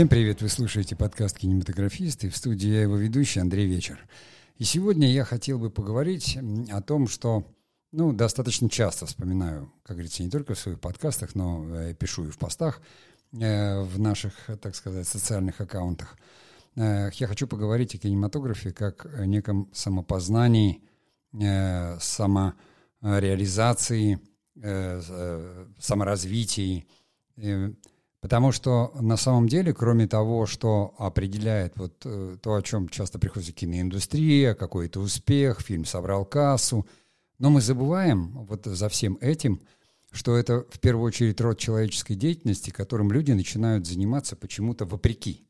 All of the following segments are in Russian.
Всем привет! Вы слушаете подкаст «Кинематографисты». В студии я его ведущий Андрей Вечер. И сегодня я хотел бы поговорить о том, что ну, достаточно часто вспоминаю, как говорится, не только в своих подкастах, но э, пишу и в постах, э, в наших, так сказать, социальных аккаунтах. Э, я хочу поговорить о кинематографе как о неком самопознании, э, самореализации, э, э, саморазвитии, Потому что на самом деле, кроме того, что определяет вот э, то, о чем часто приходится киноиндустрия, какой-то успех, фильм собрал кассу, но мы забываем вот за всем этим, что это в первую очередь род человеческой деятельности, которым люди начинают заниматься почему-то вопреки.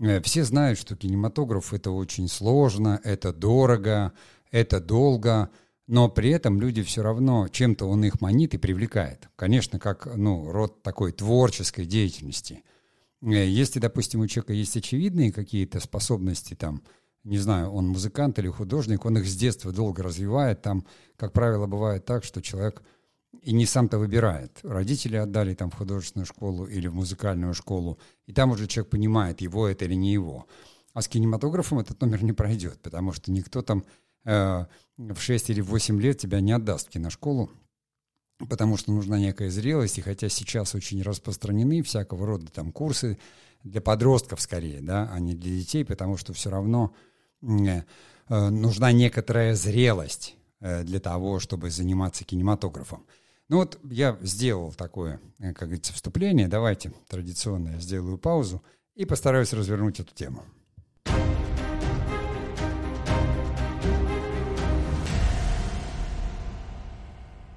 Э, все знают, что кинематограф это очень сложно, это дорого, это долго – но при этом люди все равно, чем-то он их манит и привлекает. Конечно, как ну, род такой творческой деятельности. Э, если, допустим, у человека есть очевидные какие-то способности, там, не знаю, он музыкант или художник, он их с детства долго развивает, там, как правило, бывает так, что человек и не сам-то выбирает. Родители отдали там в художественную школу или в музыкальную школу, и там уже человек понимает, его это или не его. А с кинематографом этот номер не пройдет, потому что никто там Э, в 6 или 8 лет тебя не отдаст в киношколу, потому что нужна некая зрелость, и хотя сейчас очень распространены всякого рода там курсы для подростков скорее, да, а не для детей, потому что все равно э, э, нужна некоторая зрелость для того, чтобы заниматься кинематографом. Ну вот я сделал такое, как говорится, вступление. Давайте традиционно я сделаю паузу и постараюсь развернуть эту тему.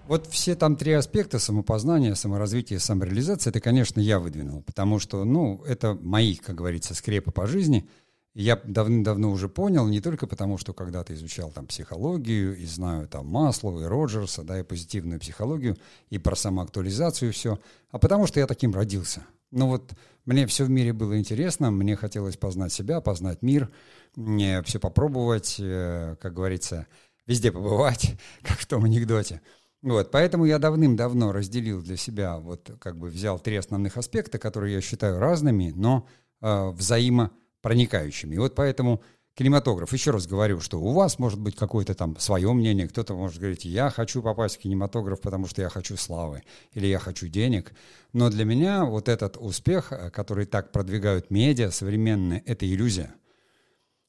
Вот все там три аспекта самопознания, саморазвития, самореализации, это, конечно, я выдвинул, потому что, ну, это мои, как говорится, скрепы по жизни. я давным-давно уже понял, не только потому, что когда-то изучал там психологию и знаю там Маслова и Роджерса, да, и позитивную психологию, и про самоактуализацию все, а потому что я таким родился. Ну вот мне все в мире было интересно, мне хотелось познать себя, познать мир, мне все попробовать, э, как говорится, везде побывать, как в том анекдоте. Вот, поэтому я давным-давно разделил для себя, вот как бы взял три основных аспекта, которые я считаю разными, но э, взаимопроникающими. И вот поэтому кинематограф, еще раз говорю, что у вас может быть какое-то там свое мнение, кто-то может говорить, я хочу попасть в кинематограф, потому что я хочу славы, или я хочу денег. Но для меня вот этот успех, э, который так продвигают медиа современные, это иллюзия –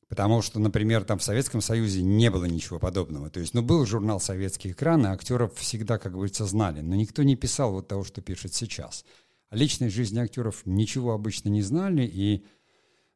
Потому что, например, там в Советском Союзе не было ничего подобного. То есть, ну, был журнал «Советский экран», и актеров всегда, как говорится, знали. Но никто не писал вот того, что пишет сейчас. О личной жизни актеров ничего обычно не знали, и,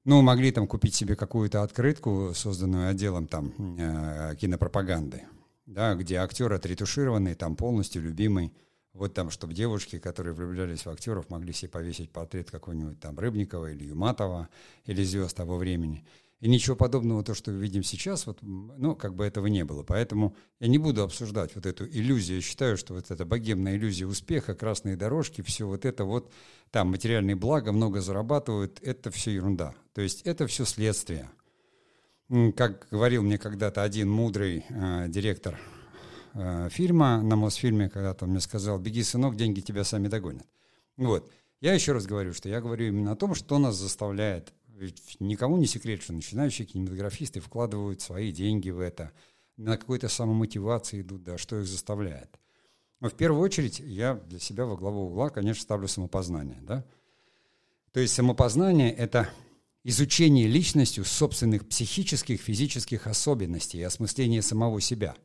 ну, могли там купить себе какую-то открытку, созданную отделом там э, кинопропаганды, да, где актер отретушированный, там полностью любимый. Вот там, чтобы девушки, которые влюблялись в актеров, могли себе повесить портрет какого-нибудь там Рыбникова или Юматова, или звезд того времени – и ничего подобного, то, что видим сейчас, вот, ну, как бы этого не было. Поэтому я не буду обсуждать вот эту иллюзию. Я считаю, что вот эта богемная иллюзия успеха, красные дорожки, все вот это вот, там материальные блага, много зарабатывают, это все ерунда. То есть это все следствие. Как говорил мне когда-то один мудрый э, директор э, фильма на Мосфильме, когда-то он мне сказал, беги, сынок, деньги тебя сами догонят. Вот. Я еще раз говорю, что я говорю именно о том, что нас заставляет ведь никому не секрет, что начинающие кинематографисты вкладывают свои деньги в это, на какой-то самомотивации идут, да, что их заставляет. Но в первую очередь я для себя во главу угла, конечно, ставлю самопознание. Да? То есть самопознание – это изучение личностью собственных психических, физических особенностей и осмысление самого себя –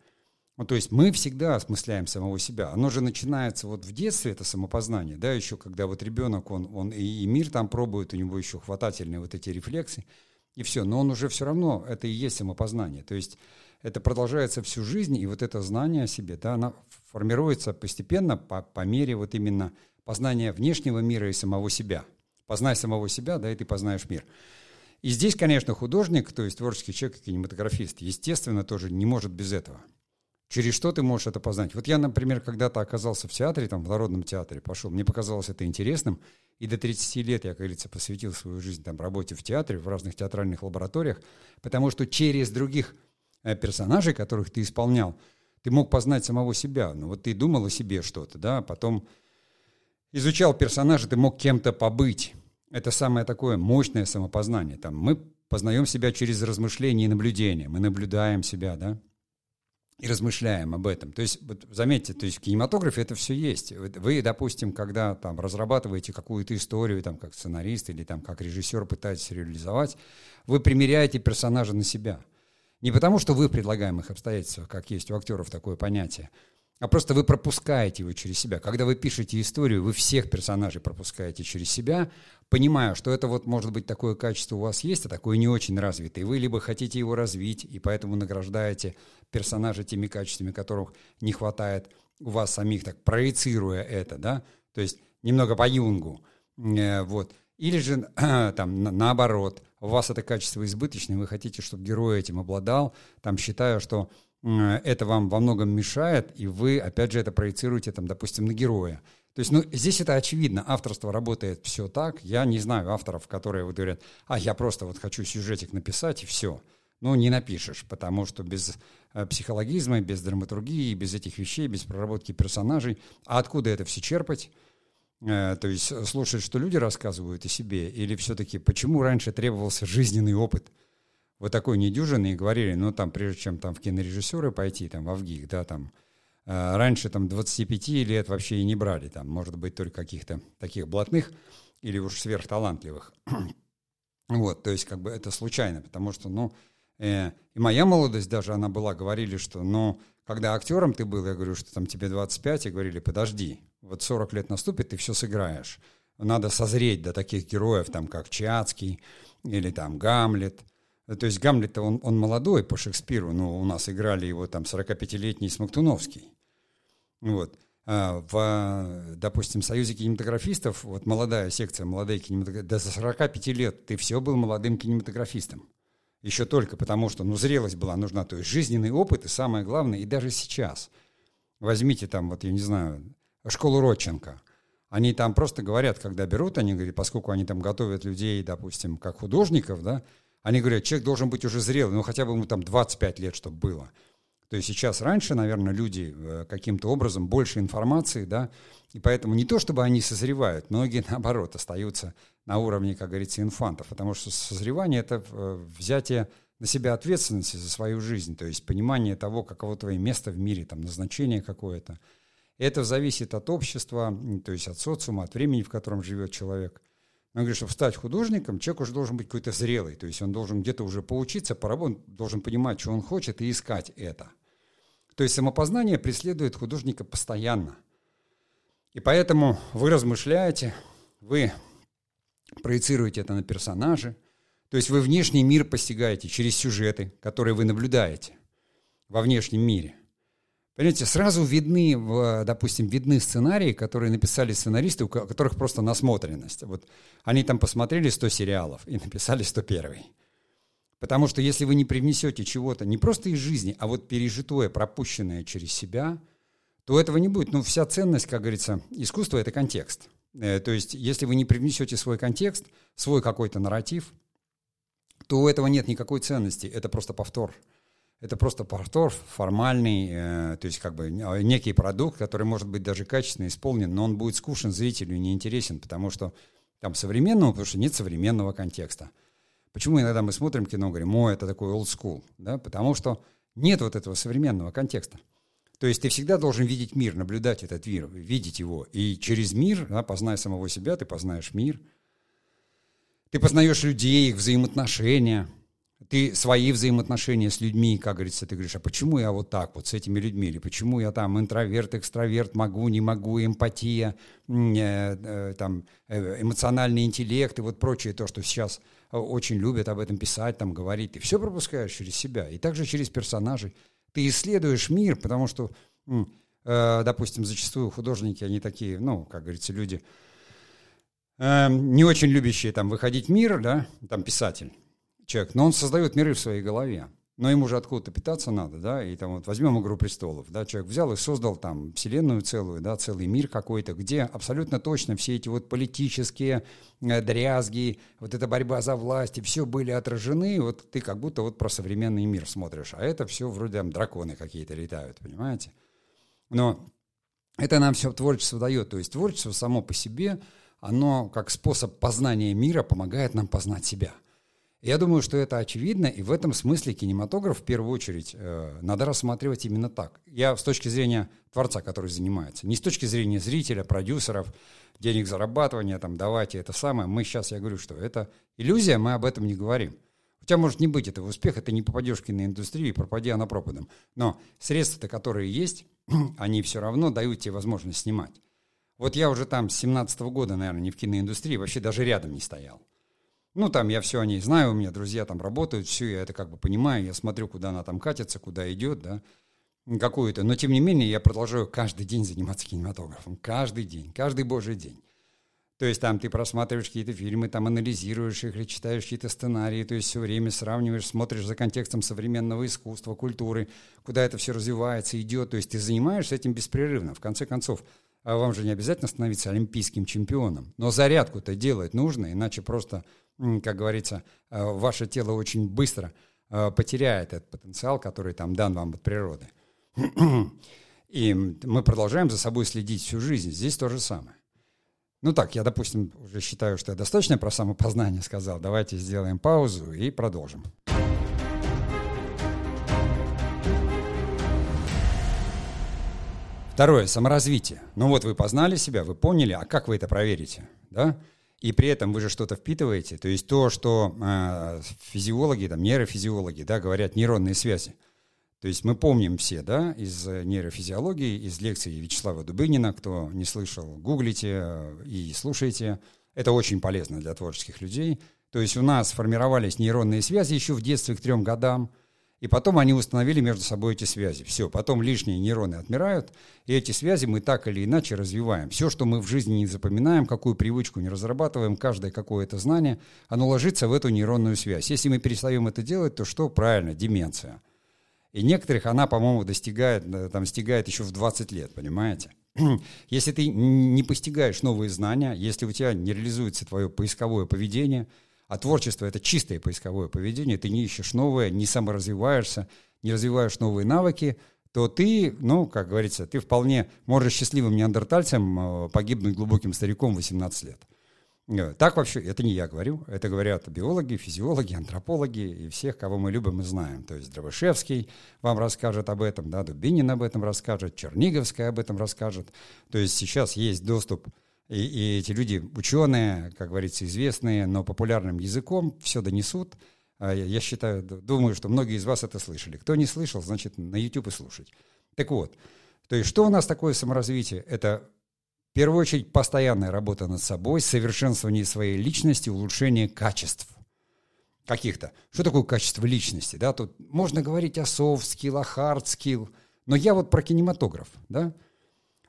ну, то есть мы всегда осмысляем самого себя. Оно же начинается вот в детстве, это самопознание, да, еще когда вот ребенок, он, он и, и мир там пробует, у него еще хватательные вот эти рефлексы, и все. Но он уже все равно, это и есть самопознание. То есть это продолжается всю жизнь, и вот это знание о себе, да, оно формируется постепенно по, по мере вот именно познания внешнего мира и самого себя. Познай самого себя, да, и ты познаешь мир. И здесь, конечно, художник, то есть творческий человек, кинематографист, естественно, тоже не может без этого – Через что ты можешь это познать? Вот я, например, когда-то оказался в театре, там, в Народном театре пошел, мне показалось это интересным, и до 30 лет я, как говорится, посвятил свою жизнь там, работе в театре, в разных театральных лабораториях, потому что через других э, персонажей, которых ты исполнял, ты мог познать самого себя. Ну вот ты думал о себе что-то, да, потом изучал персонажа, ты мог кем-то побыть. это самое такое мощное самопознание. Там мы познаем себя через размышления и наблюдения. Мы наблюдаем себя, да, и размышляем об этом. То есть, вот заметьте, то есть в кинематографе это все есть. Вы, допустим, когда там разрабатываете какую-то историю, там, как сценарист или там, как режиссер пытаетесь реализовать, вы примеряете персонажа на себя. Не потому, что вы в предлагаемых обстоятельствах, как есть у актеров такое понятие, а просто вы пропускаете его через себя. Когда вы пишете историю, вы всех персонажей пропускаете через себя, понимая, что это вот может быть такое качество у вас есть, а такое не очень развитое. Вы либо хотите его развить, и поэтому награждаете персонажа теми качествами, которых не хватает у вас самих, так проецируя это, да, то есть немного по юнгу, э, вот. Или же там наоборот, у вас это качество избыточное, вы хотите, чтобы герой этим обладал, там считая, что это вам во многом мешает, и вы, опять же, это проецируете, там, допустим, на героя. То есть, ну, здесь это очевидно. Авторство работает все так. Я не знаю авторов, которые вот говорят, а, я просто вот хочу сюжетик написать, и все. Ну, не напишешь, потому что без э, психологизма, без драматургии, без этих вещей, без проработки персонажей. А откуда это все черпать? Э, то есть слушать, что люди рассказывают о себе, или все-таки почему раньше требовался жизненный опыт – вот такой недюжинный и говорили, ну, там, прежде чем там в кинорежиссеры пойти, там, в Авгик, да, там, э, раньше там 25 лет вообще и не брали, там, может быть, только каких-то таких блатных или уж сверхталантливых. вот, то есть, как бы это случайно, потому что, ну, э, и моя молодость даже, она была, говорили, что, ну, когда актером ты был, я говорю, что там тебе 25, и говорили, подожди, вот 40 лет наступит, ты все сыграешь. Надо созреть до таких героев, там, как Чацкий или там Гамлет – то есть Гамлет, он, он молодой по Шекспиру, но у нас играли его там 45-летний Смоктуновский. Вот. А в, допустим, Союзе кинематографистов, вот молодая секция, молодые кинематографисты, до 45 лет ты все был молодым кинематографистом. Еще только потому, что ну, зрелость была нужна, то есть жизненный опыт, и самое главное, и даже сейчас. Возьмите там, вот я не знаю, школу Родченко. Они там просто говорят, когда берут, они говорят, поскольку они там готовят людей, допустим, как художников, да, они говорят, человек должен быть уже зрелый, ну хотя бы ему там 25 лет, чтобы было. То есть сейчас раньше, наверное, люди э, каким-то образом больше информации, да, и поэтому не то, чтобы они созревают, многие, наоборот, остаются на уровне, как говорится, инфантов, потому что созревание – это э, взятие на себя ответственности за свою жизнь, то есть понимание того, каково твое место в мире, там, назначение какое-то. Это зависит от общества, то есть от социума, от времени, в котором живет человек. Он говорит, чтобы стать художником, человек уже должен быть какой-то зрелый, то есть он должен где-то уже поучиться, поработать, должен понимать, что он хочет, и искать это. То есть самопознание преследует художника постоянно. И поэтому вы размышляете, вы проецируете это на персонажи, то есть вы внешний мир постигаете через сюжеты, которые вы наблюдаете во внешнем мире – Понимаете, сразу видны, допустим, видны сценарии, которые написали сценаристы, у которых просто насмотренность. Вот они там посмотрели 100 сериалов и написали 101. Потому что если вы не привнесете чего-то не просто из жизни, а вот пережитое, пропущенное через себя, то этого не будет. Ну, вся ценность, как говорится, искусства – это контекст. Э, то есть, если вы не привнесете свой контекст, свой какой-то нарратив, то у этого нет никакой ценности, это просто повтор – это просто повтор формальный, э, то есть как бы а, некий продукт, который может быть даже качественно исполнен, но он будет скучен зрителю и неинтересен, потому что там современного, потому что нет современного контекста. Почему иногда мы смотрим кино и говорим, о, это такой old school, да, потому что нет вот этого современного контекста. То есть ты всегда должен видеть мир, наблюдать этот мир, видеть его. И через мир, да, позная самого себя, ты познаешь мир. Ты познаешь людей, их взаимоотношения, ты свои взаимоотношения с людьми, как говорится, ты говоришь, а почему я вот так вот с этими людьми, или почему я там интроверт, экстраверт, могу, не могу, эмпатия, э, э, там, э, эмоциональный интеллект и вот прочее, то, что сейчас очень любят об этом писать, там, говорить. Ты все пропускаешь через себя, и также через персонажей. Ты исследуешь мир, потому что, э, допустим, зачастую художники, они такие, ну, как говорится, люди, э, не очень любящие там выходить в мир, да, там писатель, человек, но он создает миры в своей голове. Но ему же откуда-то питаться надо, да, и там вот возьмем «Игру престолов», да, человек взял и создал там вселенную целую, да, целый мир какой-то, где абсолютно точно все эти вот политические э, дрязги, вот эта борьба за власть, и все были отражены, вот ты как будто вот про современный мир смотришь, а это все вроде там драконы какие-то летают, понимаете? Но это нам все творчество дает, то есть творчество само по себе – оно как способ познания мира помогает нам познать себя. Я думаю, что это очевидно, и в этом смысле кинематограф в первую очередь э, надо рассматривать именно так. Я с точки зрения творца, который занимается, не с точки зрения зрителя, продюсеров, денег зарабатывания, там, давайте это самое. Мы сейчас, я говорю, что это иллюзия, мы об этом не говорим. У тебя может не быть этого успеха, ты не попадешь в киноиндустрию, пропади она пропадом. Но средства-то, которые есть, они все равно дают тебе возможность снимать. Вот я уже там с 17 -го года, наверное, не в киноиндустрии, вообще даже рядом не стоял. Ну, там я все о ней знаю, у меня друзья там работают, все, я это как бы понимаю, я смотрю, куда она там катится, куда идет, да, какую-то. Но, тем не менее, я продолжаю каждый день заниматься кинематографом. Каждый день, каждый божий день. То есть там ты просматриваешь какие-то фильмы, там анализируешь их или читаешь какие-то сценарии, то есть все время сравниваешь, смотришь за контекстом современного искусства, культуры, куда это все развивается, идет. То есть ты занимаешься этим беспрерывно. В конце концов, а вам же не обязательно становиться олимпийским чемпионом, но зарядку-то делать нужно, иначе просто, как говорится, э, ваше тело очень быстро э, потеряет этот потенциал, который там дан вам от природы. И мы продолжаем за собой следить всю жизнь. Здесь то же самое. Ну так, я, допустим, уже считаю, что я достаточно про самопознание сказал. Давайте сделаем паузу и продолжим. Второе, саморазвитие. Ну вот вы познали себя, вы поняли, а как вы это проверите? Да? И при этом вы же что-то впитываете. То есть то, что э, физиологи, там, нейрофизиологи да, говорят, нейронные связи. То есть мы помним все да, из нейрофизиологии, из лекций Вячеслава Дубынина, кто не слышал, гуглите э, и слушайте. Это очень полезно для творческих людей. То есть у нас формировались нейронные связи еще в детстве к трем годам – и потом они установили между собой эти связи. Все, потом лишние нейроны отмирают, и эти связи мы так или иначе развиваем. Все, что мы в жизни не запоминаем, какую привычку не разрабатываем, каждое какое-то знание, оно ложится в эту нейронную связь. Если мы перестаем это делать, то что? Правильно, деменция. И некоторых она, по-моему, достигает, э, там, достигает еще в 20 лет, понимаете? Если ты не постигаешь новые знания, если у тебя не реализуется твое поисковое поведение – а творчество — это чистое поисковое поведение, ты не ищешь новое, не саморазвиваешься, не развиваешь новые навыки, то ты, ну, как говорится, ты вполне можешь счастливым неандертальцем э, погибнуть глубоким стариком 18 лет. Э, так вообще, это не я говорю, это говорят биологи, физиологи, антропологи и всех, кого мы любим и знаем. То есть Дровышевский вам расскажет об этом, да, Дубинин об этом расскажет, Черниговская об этом расскажет. То есть сейчас есть доступ и, и эти люди, ученые, как говорится, известные, но популярным языком, все донесут. А я считаю, думаю, что многие из вас это слышали. Кто не слышал, значит, на YouTube и слушать. Так вот, то есть что у нас такое саморазвитие? Это в первую очередь постоянная работа над собой, совершенствование своей личности, улучшение качеств каких-то. Что такое качество личности? Да? Тут можно говорить о soft skill, о hard skill, но я вот про кинематограф, да,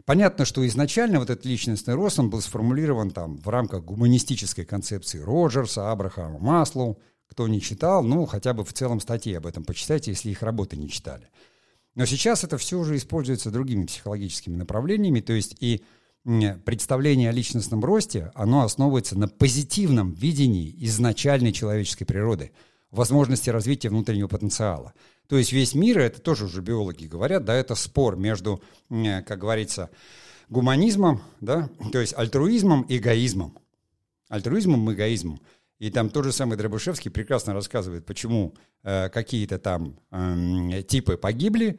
Понятно, что изначально вот этот личностный рост, он был сформулирован там в рамках гуманистической концепции Роджерса, Абрахама Маслоу. Кто не читал, ну, хотя бы в целом статьи об этом почитайте, если их работы не читали. Но сейчас это все уже используется другими психологическими направлениями, то есть и представление о личностном росте, оно основывается на позитивном видении изначальной человеческой природы, возможности развития внутреннего потенциала – то есть весь мир, это тоже уже биологи говорят, да, это спор между, как говорится, гуманизмом, да, то есть альтруизмом и эгоизмом. Альтруизмом и эгоизмом. И там тот же самый Дробышевский прекрасно рассказывает, почему э, какие-то там э, типы погибли,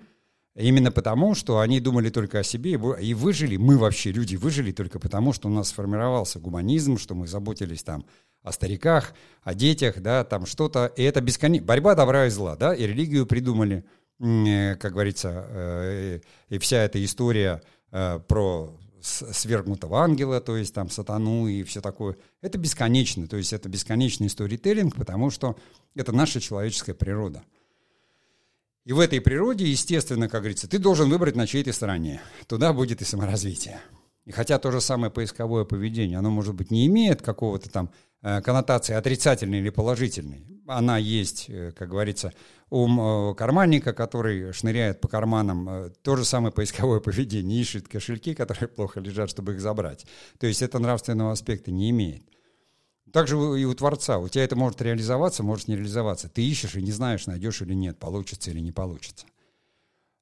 именно потому, что они думали только о себе и выжили. Мы вообще, люди, выжили только потому, что у нас сформировался гуманизм, что мы заботились там о стариках, о детях, да, там что-то. И это бесконечно. Борьба добра и зла, да, и религию придумали, э, как говорится, э, и вся эта история э, про свергнутого ангела, то есть там сатану и все такое. Это бесконечно, то есть это бесконечный сторителлинг, потому что это наша человеческая природа. И в этой природе, естественно, как говорится, ты должен выбрать на чьей-то стороне. Туда будет и саморазвитие. И хотя то же самое поисковое поведение, оно, может быть, не имеет какого-то там коннотации отрицательной или положительной. Она есть, э, как говорится, у карманника, который шныряет по карманам, э, то же самое поисковое поведение, ищет кошельки, которые плохо лежат, чтобы их забрать. То есть это нравственного аспекта не имеет. Также и у Творца. У тебя это может реализоваться, может не реализоваться. Ты ищешь и не знаешь, найдешь или нет, получится или не получится.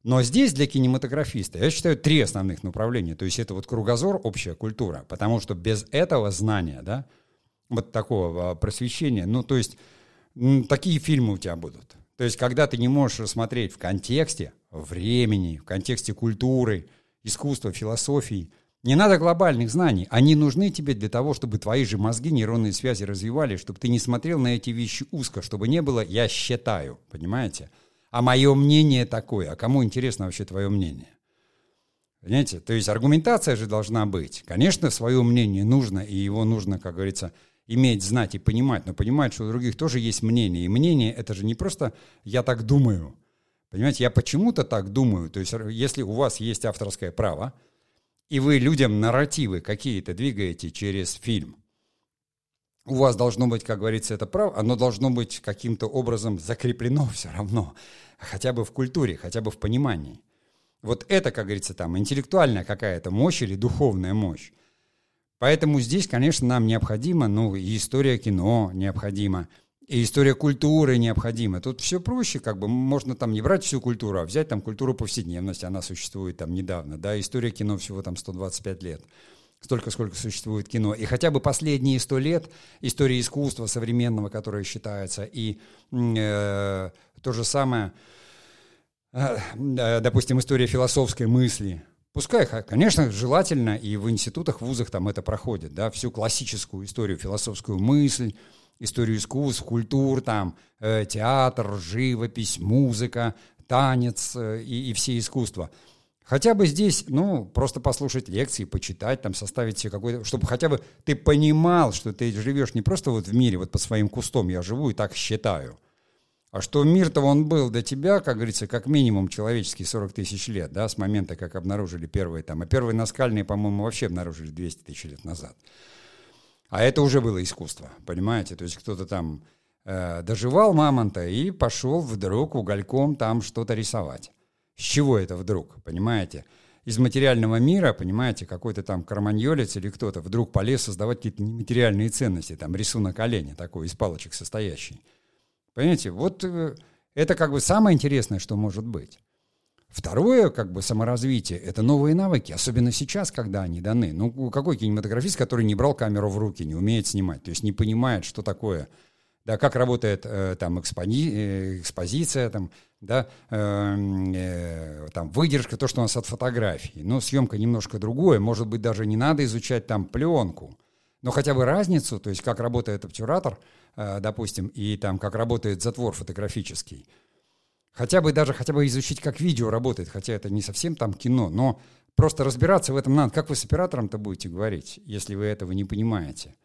Но здесь для кинематографиста, я считаю, три основных направления. То есть это вот кругозор, общая культура. Потому что без этого знания, да, вот такого а, просвещения, ну, то есть такие фильмы у тебя будут. То есть когда ты не можешь рассмотреть в контексте времени, в контексте культуры, искусства, философии, не надо глобальных знаний. Они нужны тебе для того, чтобы твои же мозги, нейронные связи развивали, чтобы ты не смотрел на эти вещи узко, чтобы не было «я считаю», понимаете? А мое мнение такое. А кому интересно вообще твое мнение? Понимаете? То есть аргументация же должна быть. Конечно, свое мнение нужно, и его нужно, как говорится, иметь, знать и понимать, но понимать, что у других тоже есть мнение. И мнение — это же не просто «я так думаю». Понимаете, я почему-то так думаю. То есть если у вас есть авторское право, и вы людям нарративы какие-то двигаете через фильм, у вас должно быть, как говорится, это право, оно должно быть каким-то образом закреплено все равно, хотя бы в культуре, хотя бы в понимании. Вот это, как говорится, там интеллектуальная какая-то мощь или духовная мощь. Поэтому здесь, конечно, нам необходимо, ну, и история кино необходима, и история культуры необходима. Тут все проще, как бы можно там не брать всю культуру, а взять там культуру повседневности, она существует там недавно, да, история кино всего там 125 лет столько, сколько существует кино. И хотя бы последние сто лет истории искусства современного, которое считается, и э, то же самое, э, допустим, история философской мысли. Пускай, конечно, желательно, и в институтах, в вузах там это проходит, да, всю классическую историю, философскую мысль, историю искусств, культур, там, э, театр, живопись, музыка, танец э, и, и все искусства – Хотя бы здесь, ну, просто послушать лекции, почитать, там, составить себе какой-то... Чтобы хотя бы ты понимал, что ты живешь не просто вот в мире, вот по своим кустом я живу и так считаю, а что мир-то он был до тебя, как говорится, как минимум человеческий 40 тысяч лет, да, с момента, как обнаружили первые там, а первые наскальные, по-моему, вообще обнаружили 200 тысяч лет назад. А это уже было искусство, понимаете? То есть кто-то там э, доживал мамонта и пошел вдруг угольком там что-то рисовать. С чего это вдруг, понимаете? Из материального мира, понимаете, какой-то там карманьолец или кто-то вдруг полез создавать какие-то нематериальные ценности, там рисунок оленя такой, из палочек состоящий. Понимаете, вот э, это как бы самое интересное, что может быть. Второе, как бы, саморазвитие – это новые навыки, особенно сейчас, когда они даны. Ну, какой кинематографист, который не брал камеру в руки, не умеет снимать, то есть не понимает, что такое – да, как работает э, там экспони, э, экспозиция, там, да, э, э, там выдержка, то, что у нас от фотографий. Но съемка немножко другое, может быть, даже не надо изучать там пленку, но хотя бы разницу, то есть как работает обтюратор, э, допустим, и там как работает затвор фотографический. Хотя бы даже хотя бы изучить, как видео работает, хотя это не совсем там кино, но просто разбираться в этом надо. Как вы с оператором-то будете говорить, если вы этого не понимаете?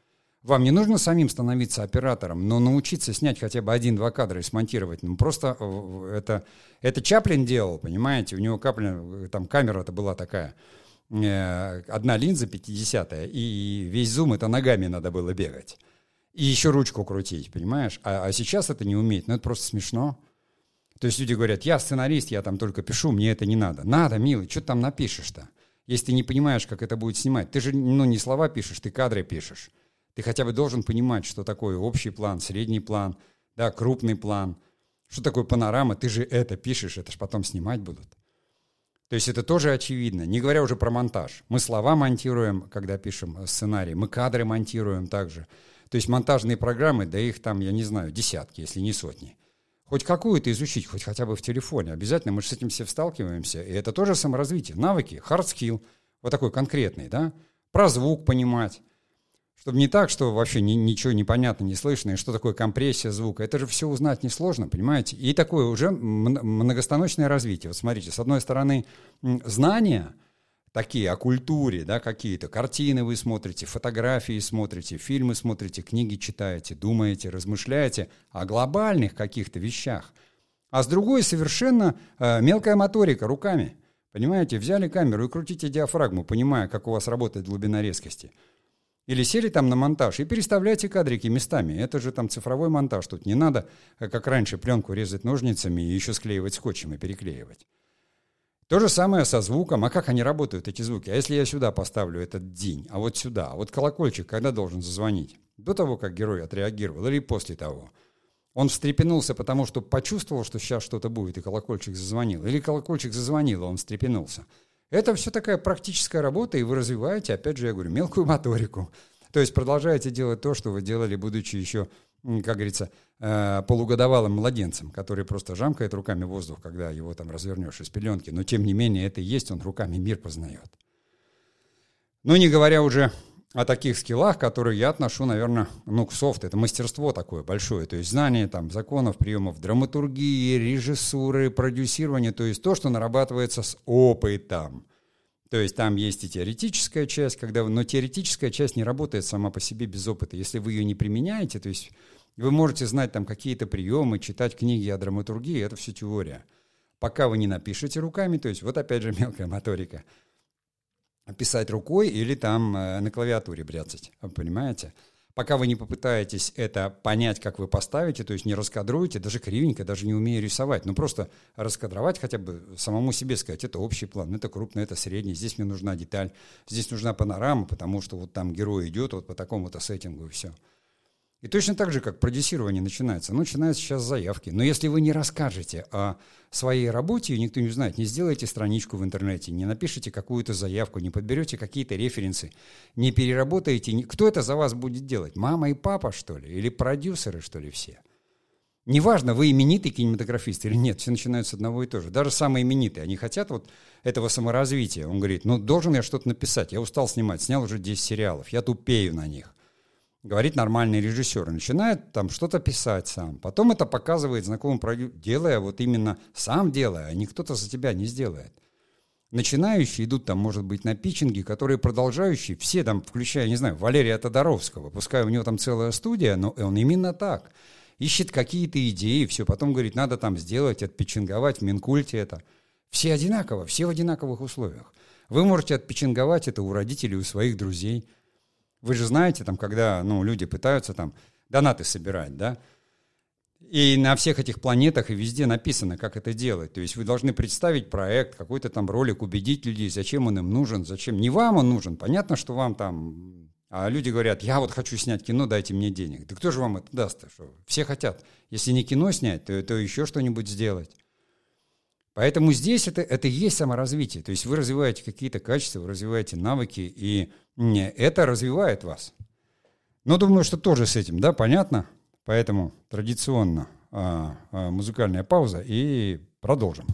Вам не нужно самим становиться оператором, но научиться снять хотя бы один-два кадра и смонтировать. Ну, просто э, это, это Чаплин делал, понимаете? У него Каплин, там камера-то была такая. Э, одна линза 50-я, и весь зум это ногами надо было бегать. И еще ручку крутить, понимаешь? А, а сейчас это не уметь. Ну, это просто смешно. То есть люди говорят, я сценарист, я там только пишу, мне это не надо. Надо, милый, что ты там напишешь-то? Если ты не понимаешь, как это будет снимать. Ты же ну, не слова пишешь, ты кадры пишешь. Ты хотя бы должен понимать, что такое общий план, средний план, да, крупный план. Что такое панорама? Ты же это пишешь, это же потом снимать будут. То есть это тоже очевидно. Не говоря уже про монтаж. Мы слова монтируем, когда пишем сценарий. Мы кадры монтируем также. То есть монтажные программы, да их там, я не знаю, десятки, если не сотни. Хоть какую-то изучить, хоть хотя бы в телефоне. Обязательно мы же с этим все сталкиваемся. И это тоже саморазвитие. Навыки, hard skill, вот такой конкретный, да. Про звук понимать чтобы не так, что вообще ни, ничего не понятно, не слышно, и что такое компрессия звука. Это же все узнать несложно, понимаете? И такое уже многостаночное развитие. Вот смотрите, с одной стороны, знания такие о культуре, да, какие-то картины вы смотрите, фотографии смотрите, фильмы смотрите, книги читаете, думаете, размышляете о глобальных каких-то вещах. А с другой совершенно э, мелкая моторика руками. Понимаете, взяли камеру и крутите диафрагму, понимая, как у вас работает глубина резкости – или сели там на монтаж и переставляйте кадрики местами. Это же там цифровой монтаж. Тут не надо, э, как раньше, пленку резать ножницами и еще склеивать скотчем и переклеивать. То же самое со звуком. А как они работают, эти звуки? А если я сюда поставлю этот день, а вот сюда? А вот колокольчик когда должен зазвонить? До того, как герой отреагировал или после того? Он встрепенулся, потому что почувствовал, что сейчас что-то будет, и колокольчик зазвонил. Или колокольчик зазвонил, а он встрепенулся. Это все такая практическая работа, и вы развиваете, опять же, я говорю, мелкую моторику. То есть продолжаете делать то, что вы делали, будучи еще, как говорится, э, полугодовалым младенцем, который просто жамкает руками воздух, когда его там развернешь из пеленки. Но тем не менее это и есть, он руками мир познает. Ну, не говоря уже о таких скиллах, которые я отношу, наверное, ну, к софту. Это мастерство такое большое, то есть знание там законов, приемов драматургии, режиссуры, продюсирования, то есть то, что нарабатывается с опытом. То есть там есть и теоретическая часть, когда, но теоретическая часть не работает сама по себе без опыта. Если вы ее не применяете, то есть вы можете знать там какие-то приемы, читать книги о драматургии, это все теория. Пока вы не напишете руками, то есть вот опять же мелкая моторика – писать рукой или там э, на клавиатуре бряцать, понимаете? Пока вы не попытаетесь это понять, как вы поставите, то есть не раскадруете, даже кривенько, даже не умея рисовать, ну просто раскадровать хотя бы самому себе сказать, это общий план, это крупный, это средний, здесь мне нужна деталь, здесь нужна панорама, потому что вот там герой идет вот по такому-то сеттингу и все. И точно так же, как продюсирование начинается. Ну, начинаются сейчас заявки. Но если вы не расскажете о своей работе, и никто не знает, не сделаете страничку в интернете, не напишите какую-то заявку, не подберете какие-то референсы, не переработаете, кто это за вас будет делать? Мама и папа, что ли? Или продюсеры, что ли, все? Неважно, вы именитый кинематографист или нет, все начинают с одного и того же. Даже самые именитые, они хотят вот этого саморазвития. Он говорит, ну, должен я что-то написать, я устал снимать, снял уже 10 сериалов, я тупею на них говорит нормальный режиссер, начинает там что-то писать сам. Потом это показывает знакомым продюсеру, делая вот именно сам делая, а не кто-то за тебя не сделает. Начинающие идут там, может быть, на питчинги, которые продолжающие, все там, включая, не знаю, Валерия Тодоровского, пускай у него там целая студия, но он именно так. Ищет какие-то идеи, все, потом говорит, надо там сделать, отпичинговать в Минкульте это. Все одинаково, все в одинаковых условиях. Вы можете отпичинговать это у родителей, у своих друзей – вы же знаете, там, когда ну, люди пытаются там донаты собирать, да, и на всех этих планетах и везде написано, как это делать. То есть вы должны представить проект, какой-то там ролик, убедить людей, зачем он им нужен, зачем. Не вам он нужен, понятно, что вам там... А люди говорят, я вот хочу снять кино, дайте мне денег. Да кто же вам это даст? Что? Все хотят. Если не кино снять, то, то еще что-нибудь сделать. Поэтому здесь это, это и есть саморазвитие. То есть вы развиваете какие-то качества, вы развиваете навыки, и это развивает вас. Но думаю, что тоже с этим, да, понятно? Поэтому традиционно а, а, музыкальная пауза и продолжим.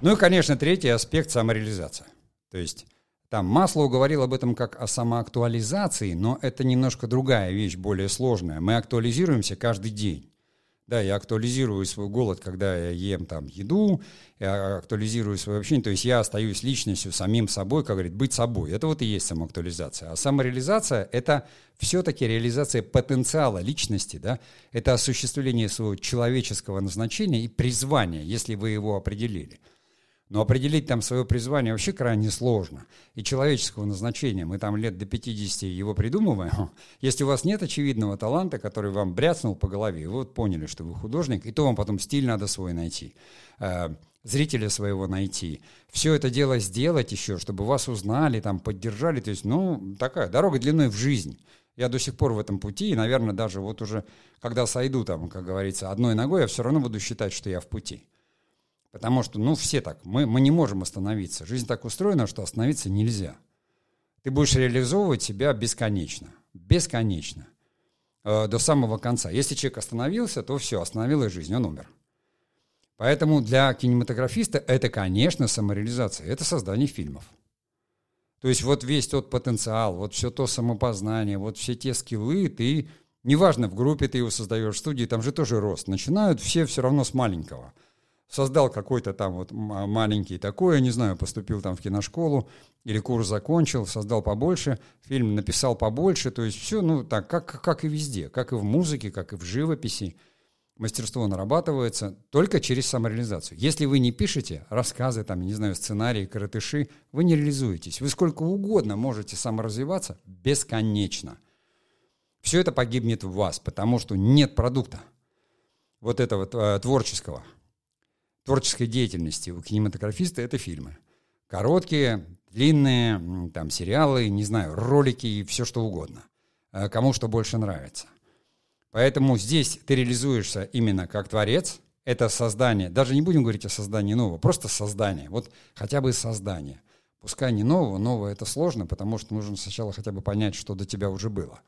Ну и, конечно, третий аспект – самореализация. То есть там Маслоу говорил об этом как о самоактуализации, но это немножко другая вещь, более сложная. Мы актуализируемся каждый день. Да, я актуализирую свой голод, когда я ем там еду, я актуализирую свое общение, то есть я остаюсь личностью, самим собой, как говорит, быть собой. Это вот и есть самоактуализация. А самореализация – это все-таки реализация потенциала личности, да, это осуществление своего человеческого назначения и призвания, если вы его определили. Но определить там свое призвание вообще крайне сложно. И человеческого назначения, мы там лет до 50 его придумываем. Если у вас нет очевидного таланта, который вам бряцнул по голове, вы вот поняли, что вы художник, и то вам потом стиль надо свой найти, э, зрителя своего найти. Все это дело сделать еще, чтобы вас узнали, там, поддержали. То есть, ну, такая дорога длиной в жизнь. Я до сих пор в этом пути, и, наверное, даже вот уже, когда сойду там, как говорится, одной ногой, я все равно буду считать, что я в пути. Потому что, ну, все так, мы, мы не можем остановиться. Жизнь так устроена, что остановиться нельзя. Ты будешь реализовывать себя бесконечно. Бесконечно. Э, до самого конца. Если человек остановился, то все, остановилась жизнь, он умер. Поэтому для кинематографиста это, конечно, самореализация. Это создание фильмов. То есть вот весь тот потенциал, вот все то самопознание, вот все те скиллы, ты, неважно, в группе ты его создаешь, в студии, там же тоже рост. Начинают все все равно с маленького – создал какой-то там вот маленький такой, я не знаю, поступил там в киношколу или курс закончил, создал побольше, фильм написал побольше, то есть все, ну так, как, как и везде, как и в музыке, как и в живописи. Мастерство нарабатывается только через самореализацию. Если вы не пишете рассказы, там, не знаю, сценарии, коротыши, вы не реализуетесь. Вы сколько угодно можете саморазвиваться бесконечно. Все это погибнет в вас, потому что нет продукта вот этого э, творческого – творческой деятельности у кинематографиста – это фильмы. Короткие, длинные, там, сериалы, не знаю, ролики и все что угодно. Э, кому что больше нравится. Поэтому здесь ты реализуешься именно как творец. Это создание. Даже не будем говорить о создании нового, просто создание. Вот хотя бы создание. Пускай не нового, новое это сложно, потому что нужно сначала хотя бы понять, что до тебя уже было.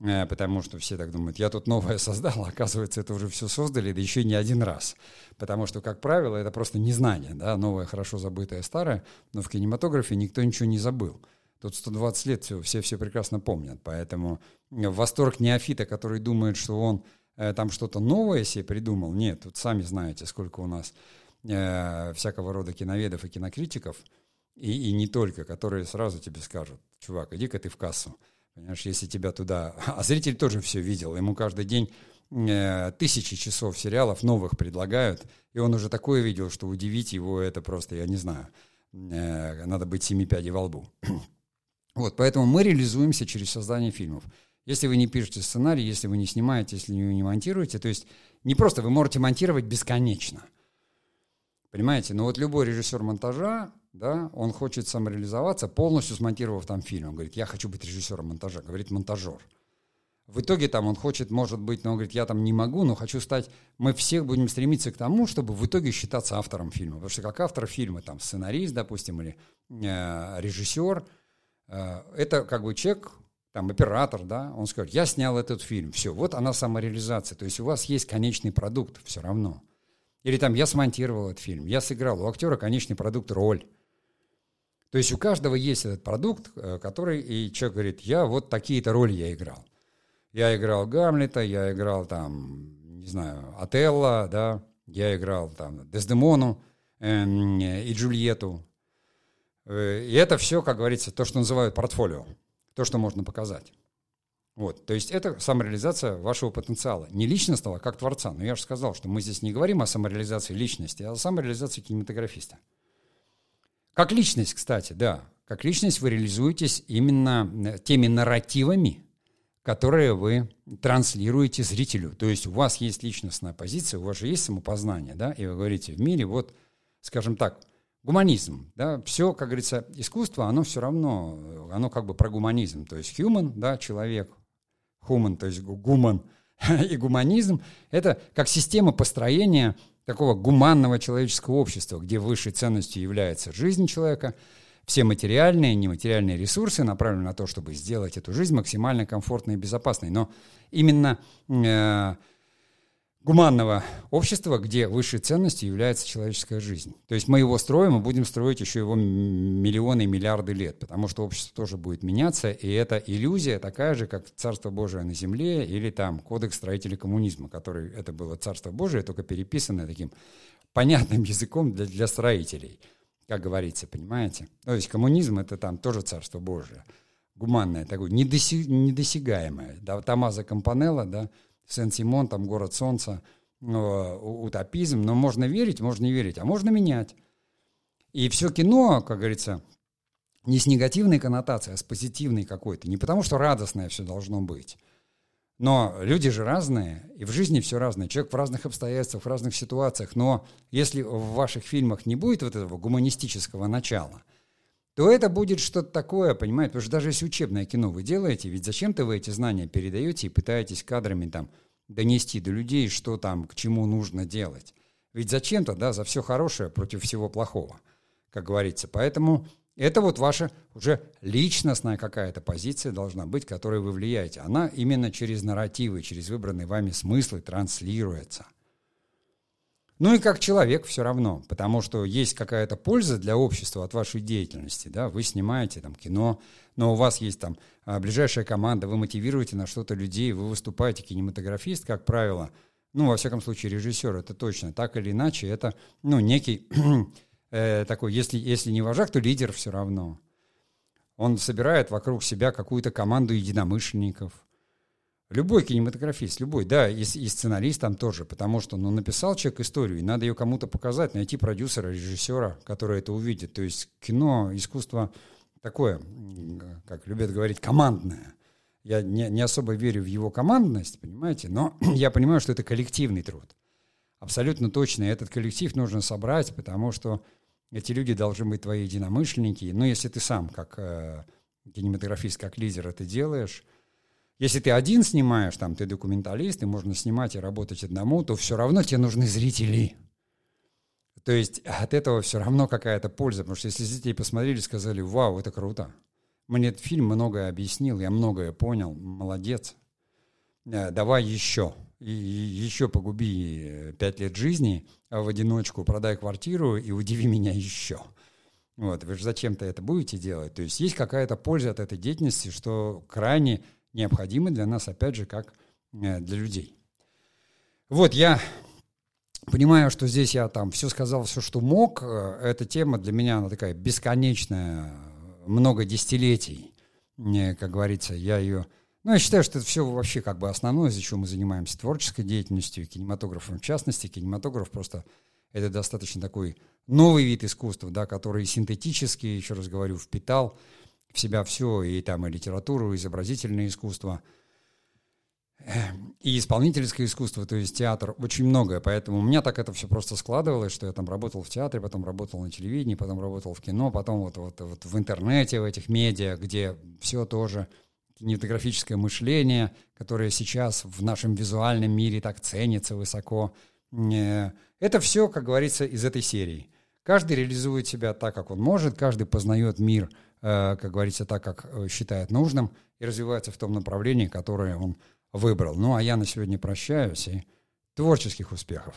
Э, потому что все так думают, я тут новое создал, а оказывается, это уже все создали, да еще не один раз. Потому что, как правило, это просто незнание, да, новое, хорошо забытое, старое, но в кинематографе никто ничего не забыл. Тут 120 лет все, все все прекрасно помнят, поэтому восторг неофита, который думает, что он э, там что-то новое себе придумал, нет, тут сами знаете, сколько у нас э, всякого рода киноведов и кинокритиков, и, и не только, которые сразу тебе скажут, чувак, иди-ка ты в кассу, Понимаешь, если тебя туда... А зритель тоже все видел. Ему каждый день э, тысячи часов сериалов новых предлагают, и он уже такое видел, что удивить его это просто, я не знаю, э, надо быть семи пядей во лбу. вот, поэтому мы реализуемся через создание фильмов. Если вы не пишете сценарий, если вы не снимаете, если вы не монтируете, то есть не просто вы можете монтировать бесконечно. Понимаете? Но вот любой режиссер монтажа, да, он хочет самореализоваться, полностью смонтировав там фильм. Он говорит, я хочу быть режиссером монтажа, говорит монтажер. В итоге там он хочет, может быть, но он говорит, я там не могу, но хочу стать... Мы все будем стремиться к тому, чтобы в итоге считаться автором фильма. Потому что как автор фильма, там, сценарист, допустим, или э, режиссер, э, это как бы человек, там, оператор, да, он скажет, я снял этот фильм, все, вот она самореализация. То есть у вас есть конечный продукт все равно. Или там, я смонтировал этот фильм, я сыграл. У актера конечный продукт – роль. То есть у каждого есть этот продукт, э, который, и человек говорит, я вот такие-то роли я играл. Я играл Гамлета, я играл там, не знаю, Отелло, да, я играл там Дездемону э, и Джульетту. И это все, как говорится, то, что называют портфолио, то, что можно показать. Вот, то есть это самореализация вашего потенциала. Не личностного, как творца. Но я же сказал, что мы здесь не говорим о самореализации личности, а о самореализации кинематографиста. Как личность, кстати, да. Как личность вы реализуетесь именно э, теми нарративами, которые вы транслируете зрителю. То есть у вас есть личностная позиция, у вас же есть самопознание, да, и вы говорите, в мире вот, скажем так, гуманизм, да, все, как говорится, искусство, оно все равно, э, оно как бы про гуманизм, то есть human, да, человек, human, то есть гуман, и гуманизм – это как система построения такого гуманного человеческого общества, где высшей ценностью является жизнь человека, все материальные и нематериальные ресурсы направлены на то, чтобы сделать эту жизнь максимально комфортной и безопасной. Но именно э, гуманного общества, где высшей ценностью является человеческая жизнь. То есть мы его строим и будем строить еще его миллионы и миллиарды лет, потому что общество тоже будет меняться, и это иллюзия такая же, как Царство Божие на земле или там Кодекс строителей коммунизма, который это было Царство Божие, только переписанное таким понятным языком для, для строителей, как говорится, понимаете? То есть коммунизм это там тоже Царство Божие, гуманное такое, недосяг, недосягаемое. Да, Томазо Кампанелло, да, Сен-Симон, там город солнца, утопизм, но можно верить, можно не верить, а можно менять. И все кино, как говорится, не с негативной коннотацией, а с позитивной какой-то. Не потому, что радостное все должно быть. Но люди же разные, и в жизни все разное. Человек в разных обстоятельствах, в разных ситуациях. Но если в ваших фильмах не будет вот этого гуманистического начала – то это будет что-то такое, понимаете? Потому что даже если учебное кино вы делаете, ведь зачем-то вы эти знания передаете и пытаетесь кадрами там донести до людей, что там, к чему нужно делать. Ведь зачем-то, да, за все хорошее против всего плохого, как говорится. Поэтому это вот ваша уже личностная какая-то позиция должна быть, которой вы влияете. Она именно через нарративы, через выбранные вами смыслы транслируется. Ну и как человек все равно, потому что есть какая-то польза для общества от вашей деятельности, да, вы снимаете там кино, но у вас есть там а, ближайшая команда, вы мотивируете на что-то людей, вы выступаете кинематографист, как правило, ну, во всяком случае, режиссер, это точно, так или иначе, это, ну, некий э, такой, если, если не вожак, то лидер все равно. Он собирает вокруг себя какую-то команду единомышленников, Любой кинематографист, любой, да, и, и сценарист там тоже, потому что, ну, написал человек историю, и надо ее кому-то показать, найти продюсера, режиссера, который это увидит. То есть кино, искусство такое, как любят говорить, командное. Я не, не особо верю в его командность, понимаете, но я понимаю, что это коллективный труд. Абсолютно точно, этот коллектив нужно собрать, потому что эти люди должны быть твои единомышленники. Но если ты сам, как э, кинематографист, как лидер это делаешь, если ты один снимаешь, там, ты документалист, и можно снимать и работать одному, то все равно тебе нужны зрители. То есть от этого все равно какая-то польза, потому что если зрители посмотрели, сказали, вау, это круто. Мне этот фильм многое объяснил, я многое понял, молодец. Э, давай еще и еще погуби э, пять лет жизни а в одиночку, продай квартиру и удиви меня еще. Вот, вы же зачем-то это будете делать? То есть есть какая-то польза от этой деятельности, что крайне необходимо для нас, опять же, как э, для людей. Вот, я понимаю, что здесь я там все сказал, все, что мог. Э, эта тема для меня, она такая бесконечная, много десятилетий. Как говорится, я ее ну, я считаю, что это все вообще как бы основное, из-за чего мы занимаемся творческой деятельностью, кинематографом в частности. Кинематограф просто это достаточно такой новый вид искусства, да, который синтетически, еще раз говорю, впитал в себя все, и там и литературу, и изобразительное искусство, и исполнительское искусство, то есть театр, очень многое. Поэтому у меня так это все просто складывалось, что я там работал в театре, потом работал на телевидении, потом работал в кино, потом вот, вот, вот в интернете, в этих медиа, где все тоже кинематографическое мышление, которое сейчас в нашем визуальном мире так ценится высоко. Э, это все, как говорится, из этой серии. Каждый реализует себя так, как он может, каждый познает мир, э, как говорится, так, как э, считает нужным, и развивается в том направлении, которое он выбрал. Ну, а я на сегодня прощаюсь, и творческих успехов!